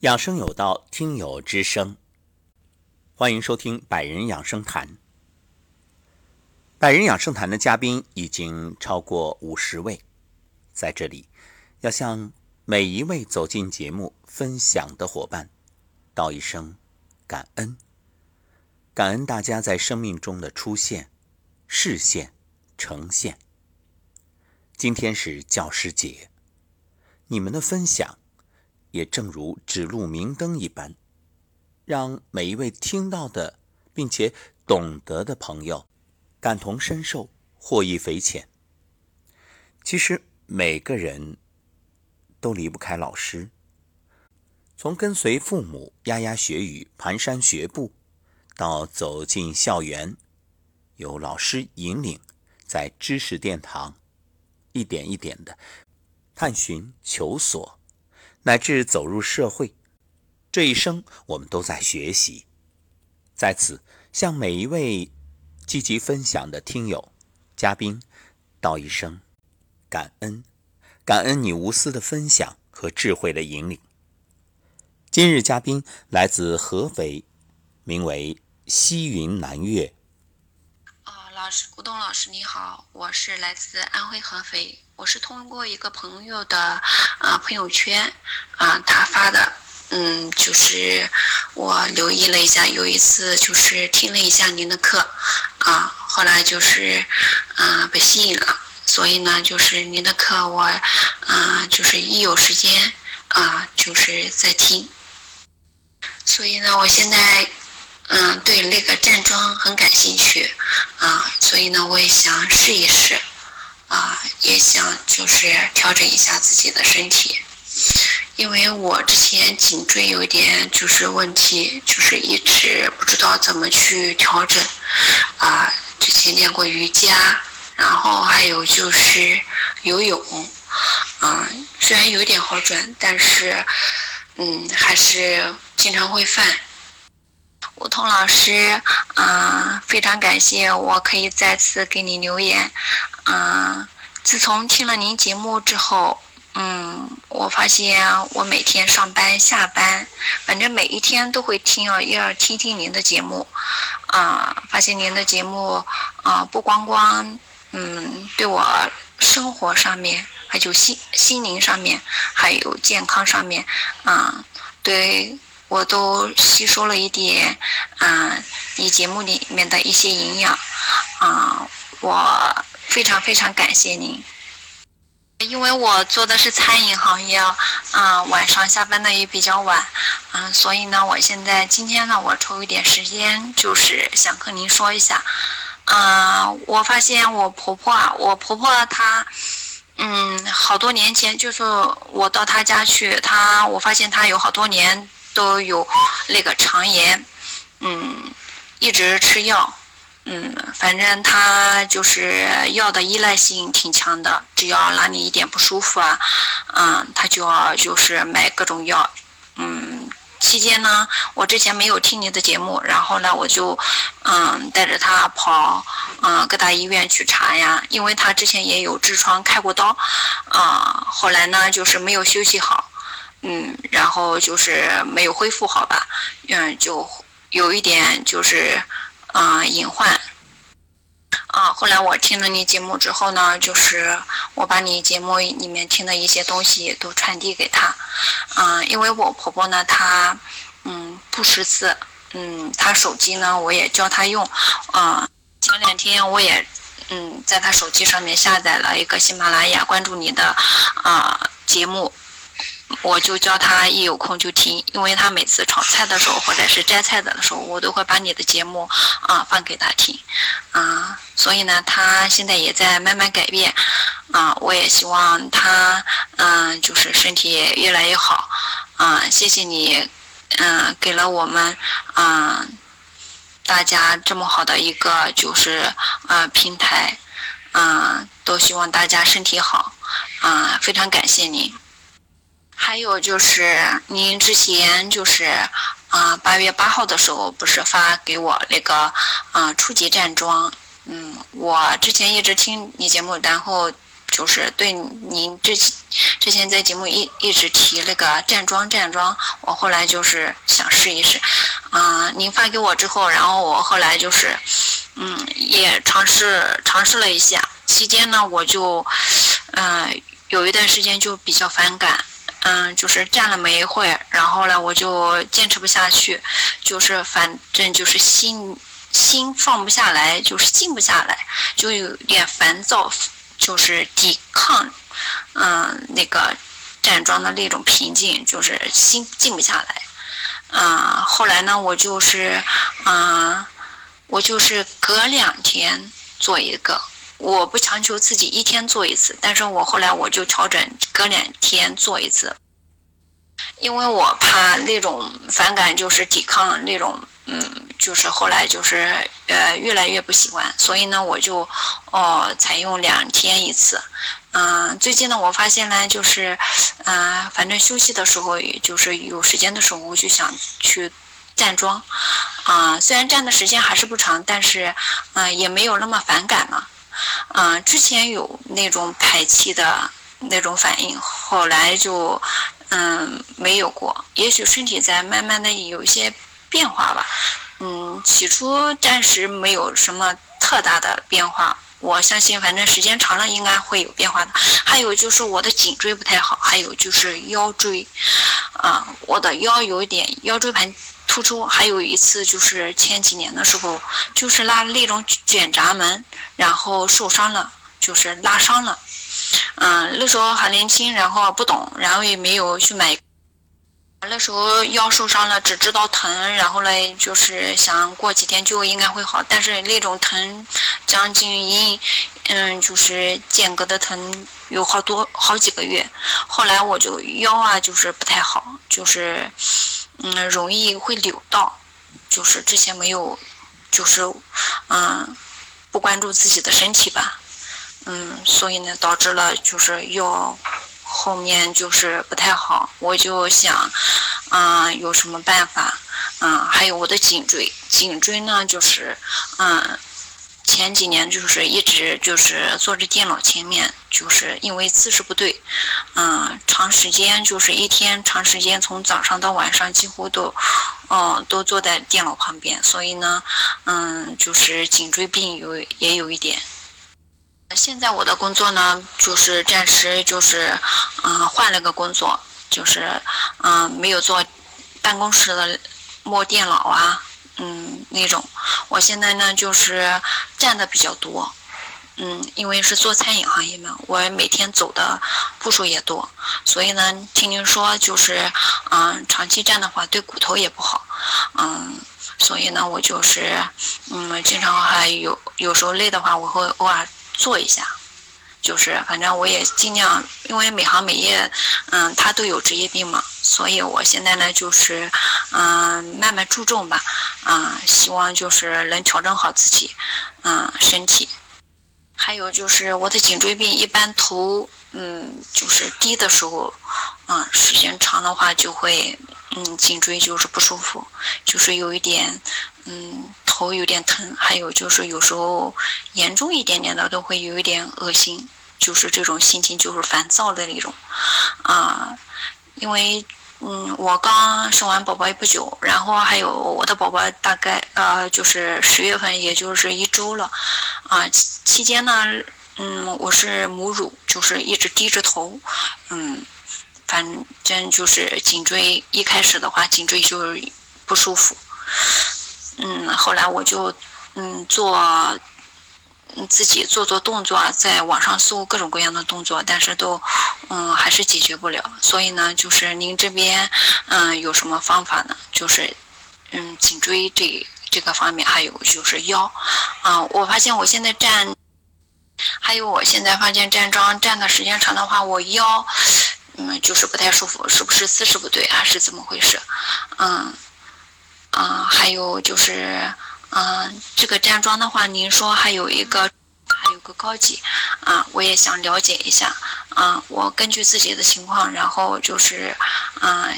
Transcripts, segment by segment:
养生有道，听友之声，欢迎收听百人养生谈。百人养生谈的嘉宾已经超过五十位，在这里要向每一位走进节目分享的伙伴道一声感恩，感恩大家在生命中的出现、视线、呈现。今天是教师节，你们的分享。也正如指路明灯一般，让每一位听到的并且懂得的朋友感同身受，获益匪浅。其实每个人都离不开老师，从跟随父母牙牙学语、蹒跚学步，到走进校园，有老师引领，在知识殿堂一点一点的探寻求索。乃至走入社会，这一生我们都在学习。在此，向每一位积极分享的听友、嘉宾道一声感恩，感恩你无私的分享和智慧的引领。今日嘉宾来自合肥，名为西云南月。啊，老师，古董老师你好，我是来自安徽合肥。我是通过一个朋友的啊朋友圈啊他发的，嗯，就是我留意了一下，有一次就是听了一下您的课啊，后来就是啊被吸引了，所以呢就是您的课我啊就是一有时间啊就是在听，所以呢我现在嗯对那个站桩很感兴趣啊，所以呢我也想试一试。啊，也想就是调整一下自己的身体，因为我之前颈椎有点就是问题，就是一直不知道怎么去调整。啊，之前练过瑜伽，然后还有就是游泳，嗯，虽然有点好转，但是嗯，还是经常会犯。吴桐老师，嗯，非常感谢，我可以再次给你留言。嗯，自从听了您节目之后，嗯，我发现我每天上班下班，反正每一天都会听啊，要听听您的节目，啊，发现您的节目啊，不光光，嗯，对我生活上面，还有心心灵上面，还有健康上面，啊，对我都吸收了一点，啊，你节目里面的一些营养，啊，我。非常非常感谢您，因为我做的是餐饮行业，啊，晚上下班的也比较晚，嗯，所以呢，我现在今天呢，我抽一点时间，就是想和您说一下，嗯，我发现我婆婆啊，我婆婆她，嗯，好多年前就是我到她家去，她我发现她有好多年都有那个肠炎，嗯，一直吃药。嗯，反正他就是药的依赖性挺强的，只要哪里一点不舒服啊，嗯，他就要就是买各种药。嗯，期间呢，我之前没有听你的节目，然后呢，我就嗯带着他跑嗯各大医院去查呀，因为他之前也有痔疮开过刀，啊，后来呢就是没有休息好，嗯，然后就是没有恢复好吧，嗯，就有一点就是。啊，隐患。啊，后来我听了你节目之后呢，就是我把你节目里面听的一些东西都传递给他。嗯，因为我婆婆呢，她嗯不识字，嗯，她手机呢我也教她用。啊，前两天我也嗯在她手机上面下载了一个喜马拉雅，关注你的啊节目。我就叫他一有空就听，因为他每次炒菜的时候或者是摘菜的时候，我都会把你的节目啊放给他听，啊，所以呢，他现在也在慢慢改变，啊，我也希望他嗯就是身体也越来越好，啊，谢谢你，嗯，给了我们嗯大家这么好的一个就是啊平台，啊，都希望大家身体好，啊，非常感谢您。还有就是您之前就是啊八月八号的时候不是发给我那个啊初级站桩，嗯，我之前一直听你节目，然后就是对您之前之前在节目一一直提那个站桩站桩，我后来就是想试一试，嗯，您发给我之后，然后我后来就是，嗯，也尝试尝试了一下，期间呢，我就，嗯，有一段时间就比较反感，嗯，就是站了没一会，然后呢，我就坚持不下去，就是反正就是心心放不下来，就是静不下来，就有点烦躁。就是抵抗，嗯，那个站桩的那种平静，就是心静不下来。嗯，后来呢，我就是，嗯，我就是隔两天做一个，我不强求自己一天做一次，但是我后来我就调整隔两天做一次，因为我怕那种反感，就是抵抗那种。嗯，就是后来就是呃越来越不习惯，所以呢我就哦采用两天一次。嗯，最近呢我发现呢就是嗯反正休息的时候，就是有时间的时候，我就想去站桩。啊，虽然站的时间还是不长，但是嗯也没有那么反感了。嗯，之前有那种排气的那种反应，后来就嗯没有过。也许身体在慢慢的有一些。变化吧，嗯，起初暂时没有什么特大的变化，我相信反正时间长了应该会有变化的。还有就是我的颈椎不太好，还有就是腰椎，啊，我的腰有点腰椎盘突出，还有一次就是前几年的时候，就是拉那种卷闸门，然后受伤了，就是拉伤了，嗯，那时候还年轻，然后不懂，然后也没有去买。那时候腰受伤了，只知道疼，然后呢，就是想过几天就应该会好，但是那种疼，将近一，嗯，就是间隔的疼有好多好几个月。后来我就腰啊，就是不太好，就是，嗯，容易会扭到，就是之前没有，就是，嗯，不关注自己的身体吧，嗯，所以呢，导致了就是腰。后面就是不太好，我就想，嗯，有什么办法？嗯，还有我的颈椎，颈椎呢，就是，嗯，前几年就是一直就是坐着电脑前面，就是因为姿势不对，嗯，长时间就是一天长时间从早上到晚上几乎都，嗯，都坐在电脑旁边，所以呢，嗯，就是颈椎病有也有一点。现在我的工作呢，就是暂时就是，嗯，换了个工作，就是，嗯，没有做办公室的摸电脑啊，嗯，那种。我现在呢，就是站的比较多，嗯，因为是做餐饮行业嘛，我每天走的步数也多，所以呢，听您说就是，嗯，长期站的话对骨头也不好，嗯，所以呢，我就是，嗯，经常还有有时候累的话，我会偶尔。做一下，就是反正我也尽量，因为每行每业，嗯，他都有职业病嘛，所以我现在呢就是，嗯，慢慢注重吧，嗯，希望就是能调整好自己，嗯，身体。还有就是我的颈椎病，一般头，嗯，就是低的时候，嗯，时间长的话就会，嗯，颈椎就是不舒服，就是有一点，嗯。头有点疼，还有就是有时候严重一点点的都会有一点恶心，就是这种心情就是烦躁的那种，啊，因为嗯我刚生完宝宝也不久，然后还有我的宝宝大概呃就是十月份也就是一周了，啊期间呢嗯我是母乳就是一直低着头，嗯反正就是颈椎一开始的话颈椎就是不舒服。嗯，后来我就嗯做，自己做做动作，在网上搜各种各样的动作，但是都嗯还是解决不了。所以呢，就是您这边嗯有什么方法呢？就是嗯颈椎这这个方面，还有就是腰啊，我发现我现在站，还有我现在发现站桩站的时间长的话，我腰嗯就是不太舒服，是不是姿势不对，还是怎么回事？嗯。啊，还有就是，嗯，这个站桩的话，您说还有一个，还有个高级，啊，我也想了解一下，啊，我根据自己的情况，然后就是，嗯，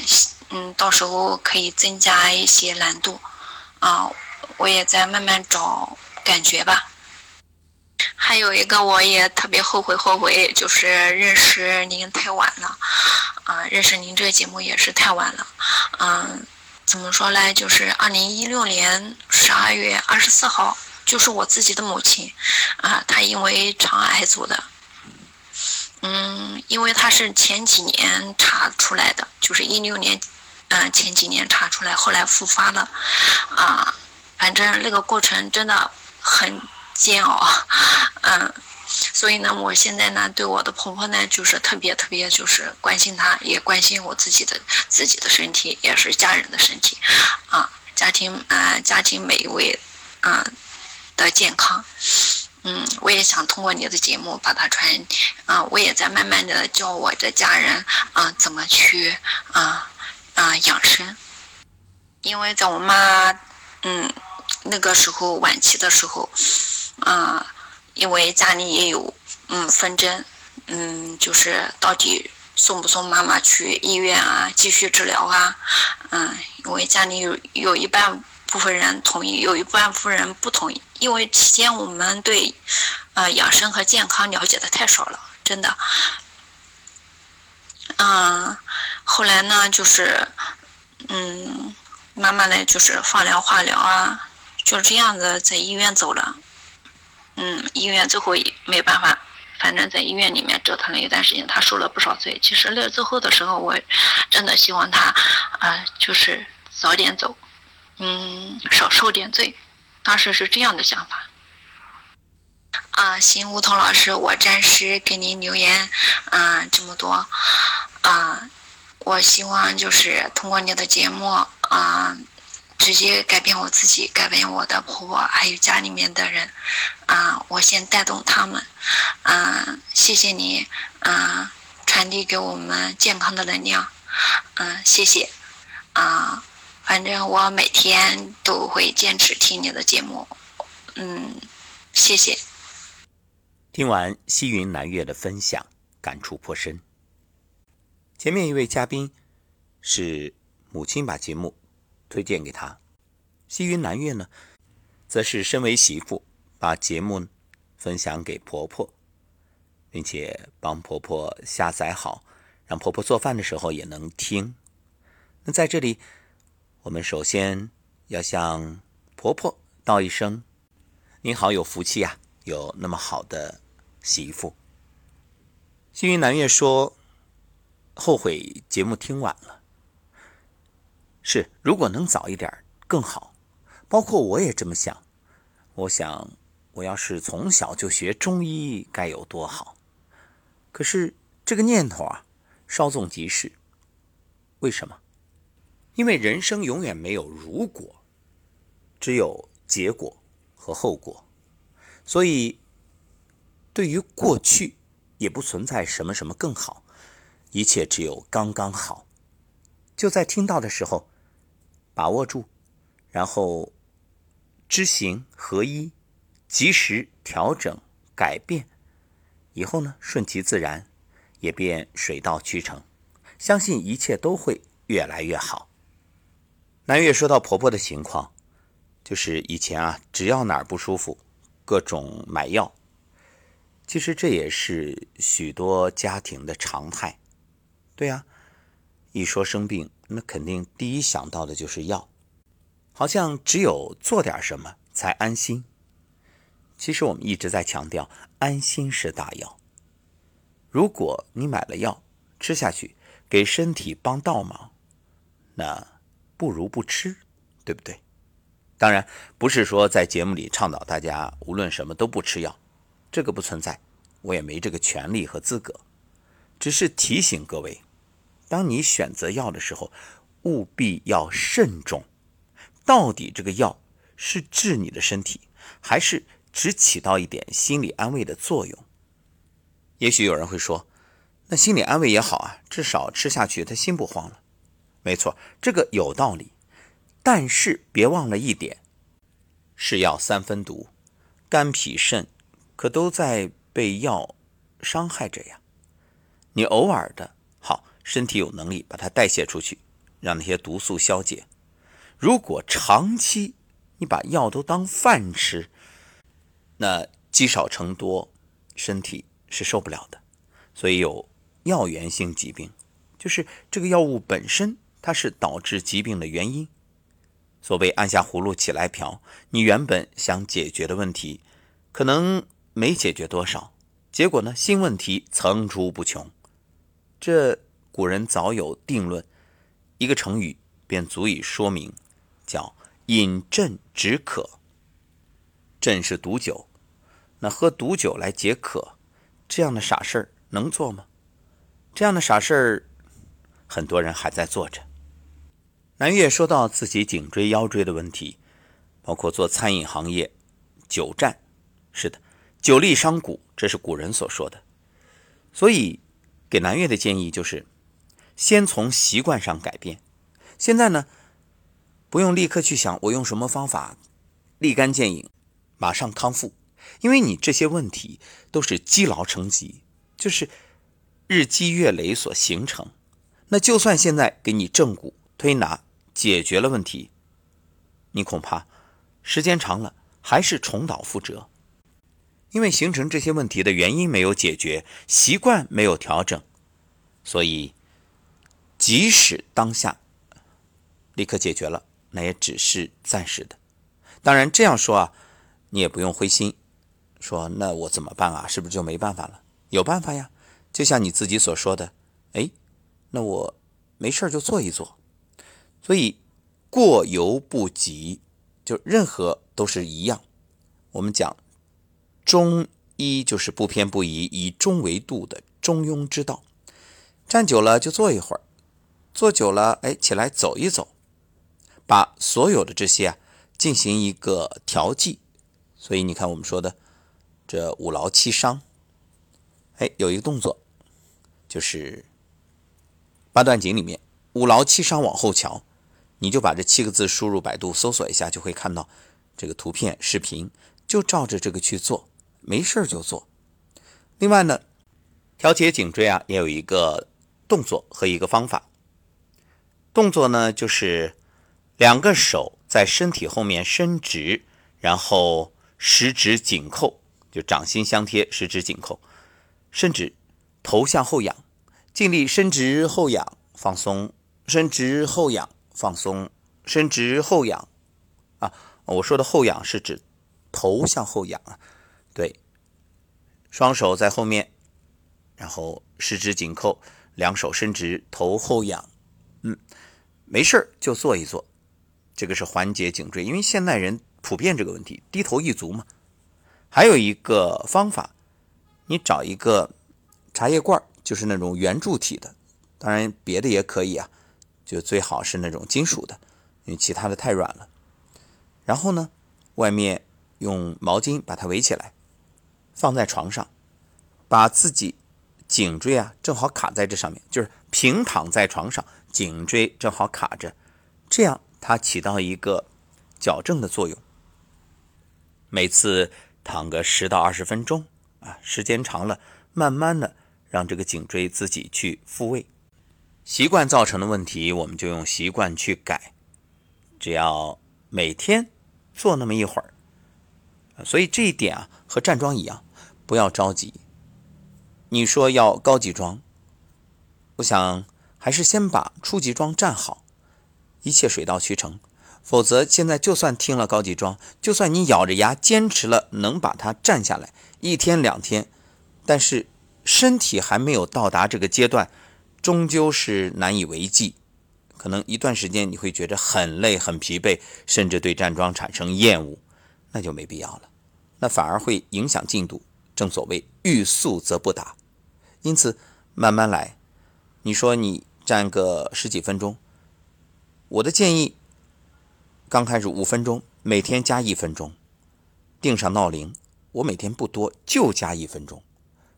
嗯，到时候可以增加一些难度，啊，我也在慢慢找感觉吧。还有一个，我也特别后悔，后悔就是认识您太晚了，啊，认识您这个节目也是太晚了，嗯，怎么说呢？就是二零一六年十二月二十四号，就是我自己的母亲，啊，她因为肠癌走的，嗯，因为她是前几年查出来的，就是一六年，嗯，前几年查出来，后来复发了，啊，反正那个过程真的很。煎熬，嗯，所以呢，我现在呢，对我的婆婆呢，就是特别特别，就是关心她，也关心我自己的自己的身体，也是家人的身体，啊，家庭啊，家庭每一位，嗯，的健康，嗯，我也想通过你的节目把它传，啊，我也在慢慢的教我的家人，啊，怎么去，啊，啊，养生，因为在我妈，嗯，那个时候晚期的时候。啊，因为家里也有嗯纷争，嗯，就是到底送不送妈妈去医院啊，继续治疗啊？嗯，因为家里有有一半部分人同意，有一半部分人不同意。因为期间我们对呃养生和健康了解的太少了，真的。嗯，后来呢，就是嗯，慢慢的就是放疗、化疗啊，就这样子在医院走了。嗯，医院最后没办法，反正在医院里面折腾了一段时间，他受了不少罪。其实那最后的时候，我真的希望他啊，就是早点走，嗯，少受点罪。当时是这样的想法。啊，行，梧桐老师，我暂时给您留言，嗯，这么多，啊，我希望就是通过你的节目，啊。直接改变我自己，改变我的婆婆，还有家里面的人，啊，我先带动他们，啊，谢谢你，啊，传递给我们健康的能量，嗯，谢谢，啊，反正我每天都会坚持听你的节目，嗯，谢谢。听完西云南月的分享，感触颇深。前面一位嘉宾是母亲把节目。推荐给他，西云南月呢，则是身为媳妇，把节目分享给婆婆，并且帮婆婆下载好，让婆婆做饭的时候也能听。那在这里，我们首先要向婆婆道一声：“您好，有福气呀，有那么好的媳妇。”西云南月说：“后悔节目听晚了。”是，如果能早一点更好。包括我也这么想。我想，我要是从小就学中医该有多好。可是这个念头啊，稍纵即逝。为什么？因为人生永远没有如果，只有结果和后果。所以，对于过去，也不存在什么什么更好，一切只有刚刚好。就在听到的时候。把握住，然后知行合一，及时调整改变，以后呢顺其自然，也便水到渠成。相信一切都会越来越好。南月说到婆婆的情况，就是以前啊，只要哪儿不舒服，各种买药。其实这也是许多家庭的常态。对呀，一说生病。那肯定第一想到的就是药，好像只有做点什么才安心。其实我们一直在强调，安心是大药。如果你买了药吃下去，给身体帮倒忙，那不如不吃，对不对？当然不是说在节目里倡导大家无论什么都不吃药，这个不存在，我也没这个权利和资格，只是提醒各位。当你选择药的时候，务必要慎重。到底这个药是治你的身体，还是只起到一点心理安慰的作用？也许有人会说，那心理安慰也好啊，至少吃下去他心不慌了。没错，这个有道理。但是别忘了一点，是药三分毒，肝脾肾可都在被药伤害着呀。你偶尔的。身体有能力把它代谢出去，让那些毒素消解。如果长期你把药都当饭吃，那积少成多，身体是受不了的。所以有药源性疾病，就是这个药物本身它是导致疾病的原因。所谓按下葫芦起来瓢，你原本想解决的问题，可能没解决多少，结果呢新问题层出不穷。这古人早有定论，一个成语便足以说明，叫饮鸩止渴。鸩是毒酒，那喝毒酒来解渴，这样的傻事儿能做吗？这样的傻事儿，很多人还在做着。南岳说到自己颈椎、腰椎的问题，包括做餐饮行业，久站，是的，久立伤骨，这是古人所说的。所以，给南岳的建议就是，先从习惯上改变。现在呢，不用立刻去想我用什么方法立竿见影，马上康复，因为你这些问题都是积劳成疾，就是日积月累所形成。那就算现在给你正骨推拿。解决了问题，你恐怕时间长了还是重蹈覆辙，因为形成这些问题的原因没有解决，习惯没有调整，所以即使当下立刻解决了，那也只是暂时的。当然这样说啊，你也不用灰心，说那我怎么办啊？是不是就没办法了？有办法呀，就像你自己所说的，哎，那我没事就做一做。所以，过犹不及，就任何都是一样。我们讲中医就是不偏不倚，以中为度的中庸之道。站久了就坐一会儿，坐久了哎起来走一走，把所有的这些啊进行一个调剂。所以你看我们说的这五劳七伤，哎有一个动作，就是八段锦里面五劳七伤往后瞧。你就把这七个字输入百度搜索一下，就会看到这个图片、视频，就照着这个去做，没事就做。另外呢，调节颈椎啊，也有一个动作和一个方法。动作呢，就是两个手在身体后面伸直，然后十指紧扣，就掌心相贴，十指紧扣，伸直，头向后仰，尽力伸直后仰，放松，伸直后仰。放松，伸直后仰，啊，我说的后仰是指头向后仰啊，对，双手在后面，然后十指紧扣，两手伸直，头后仰，没事就做一做，这个是缓解颈椎，因为现代人普遍这个问题，低头一族嘛。还有一个方法，你找一个茶叶罐，就是那种圆柱体的，当然别的也可以啊。就最好是那种金属的，因为其他的太软了。然后呢，外面用毛巾把它围起来，放在床上，把自己颈椎啊正好卡在这上面，就是平躺在床上，颈椎正好卡着，这样它起到一个矫正的作用。每次躺个十到二十分钟啊，时间长了，慢慢的让这个颈椎自己去复位。习惯造成的问题，我们就用习惯去改。只要每天做那么一会儿，所以这一点啊，和站桩一样，不要着急。你说要高级桩，我想还是先把初级桩站好，一切水到渠成。否则，现在就算听了高级桩，就算你咬着牙坚持了，能把它站下来一天两天，但是身体还没有到达这个阶段。终究是难以为继，可能一段时间你会觉得很累、很疲惫，甚至对站桩产生厌恶，那就没必要了，那反而会影响进度。正所谓欲速则不达，因此慢慢来。你说你站个十几分钟，我的建议，刚开始五分钟，每天加一分钟，定上闹铃，我每天不多，就加一分钟。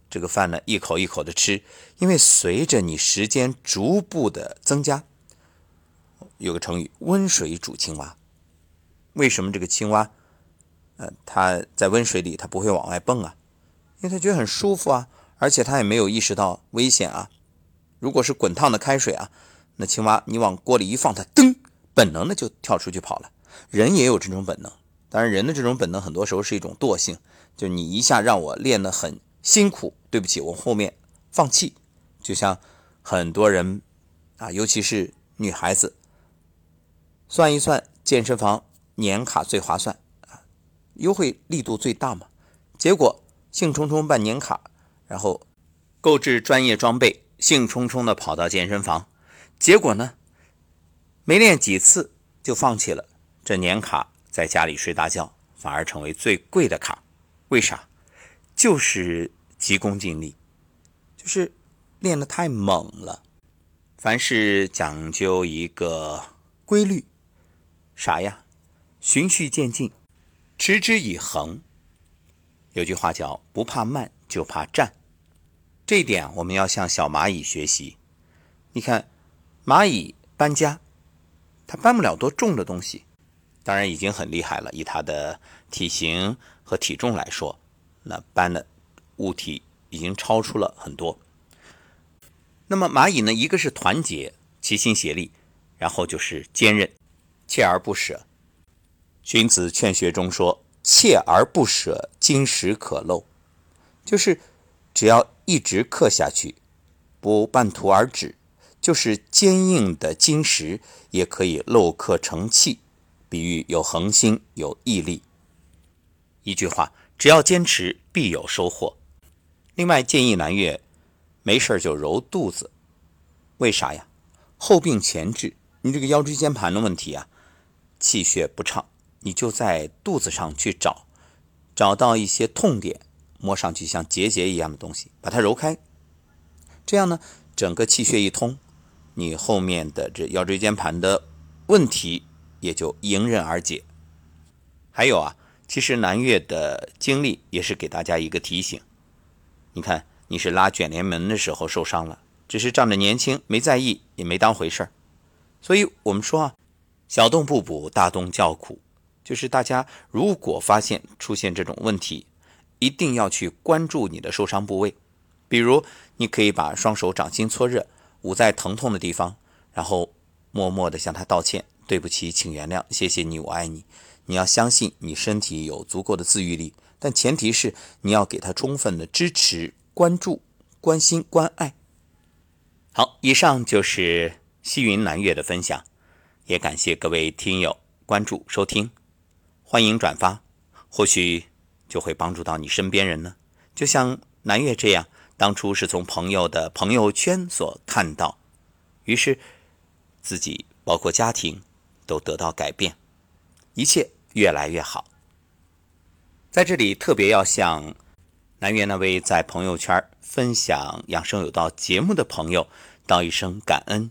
这个饭呢，一口一口的吃，因为随着你时间逐步的增加，有个成语“温水煮青蛙”。为什么这个青蛙，呃，它在温水里它不会往外蹦啊？因为它觉得很舒服啊，而且它也没有意识到危险啊。如果是滚烫的开水啊，那青蛙你往锅里一放，它噔，本能的就跳出去跑了。人也有这种本能，当然，人的这种本能很多时候是一种惰性，就你一下让我练得很辛苦，对不起，我后面放弃。就像很多人啊，尤其是女孩子，算一算健身房年卡最划算啊，优惠力度最大嘛。结果兴冲冲办年卡，然后购置专业装备，兴冲冲的跑到健身房，结果呢，没练几次就放弃了。这年卡在家里睡大觉，反而成为最贵的卡。为啥？就是急功近利，就是练得太猛了。凡事讲究一个规律，啥呀？循序渐进，持之以恒。有句话叫“不怕慢，就怕站”，这一点我们要向小蚂蚁学习。你看，蚂蚁搬家，它搬不了多重的东西，当然已经很厉害了。以它的体型和体重来说，那搬的物体已经超出了很多。那么蚂蚁呢？一个是团结，齐心协力，然后就是坚韧，锲而不舍。荀子《劝学》中说。锲而不舍，金石可镂，就是只要一直刻下去，不半途而止，就是坚硬的金石也可以镂刻成器，比喻有恒心、有毅力。一句话，只要坚持，必有收获。另外，建议南岳没事就揉肚子，为啥呀？后病前治，你这个腰椎间盘的问题啊，气血不畅。你就在肚子上去找，找到一些痛点，摸上去像结节一样的东西，把它揉开。这样呢，整个气血一通，你后面的这腰椎间盘的问题也就迎刃而解。还有啊，其实南岳的经历也是给大家一个提醒。你看，你是拉卷帘门的时候受伤了，只是仗着年轻没在意，也没当回事儿。所以我们说啊，小洞不补，大洞叫苦。就是大家如果发现出现这种问题，一定要去关注你的受伤部位。比如，你可以把双手掌心搓热，捂在疼痛的地方，然后默默地向他道歉：“对不起，请原谅，谢谢你，我爱你。”你要相信你身体有足够的自愈力，但前提是你要给他充分的支持、关注、关心、关爱。好，以上就是西云南岳的分享，也感谢各位听友关注收听。欢迎转发，或许就会帮助到你身边人呢。就像南岳这样，当初是从朋友的朋友圈所看到，于是自己包括家庭都得到改变，一切越来越好。在这里特别要向南岳那位在朋友圈分享养生有道节目的朋友道一声感恩。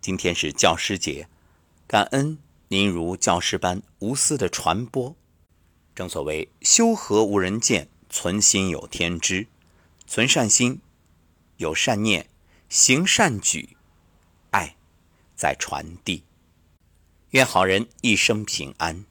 今天是教师节，感恩。您如教师般无私的传播，正所谓修合无人见，存心有天知。存善心，有善念，行善举，爱在传递。愿好人一生平安。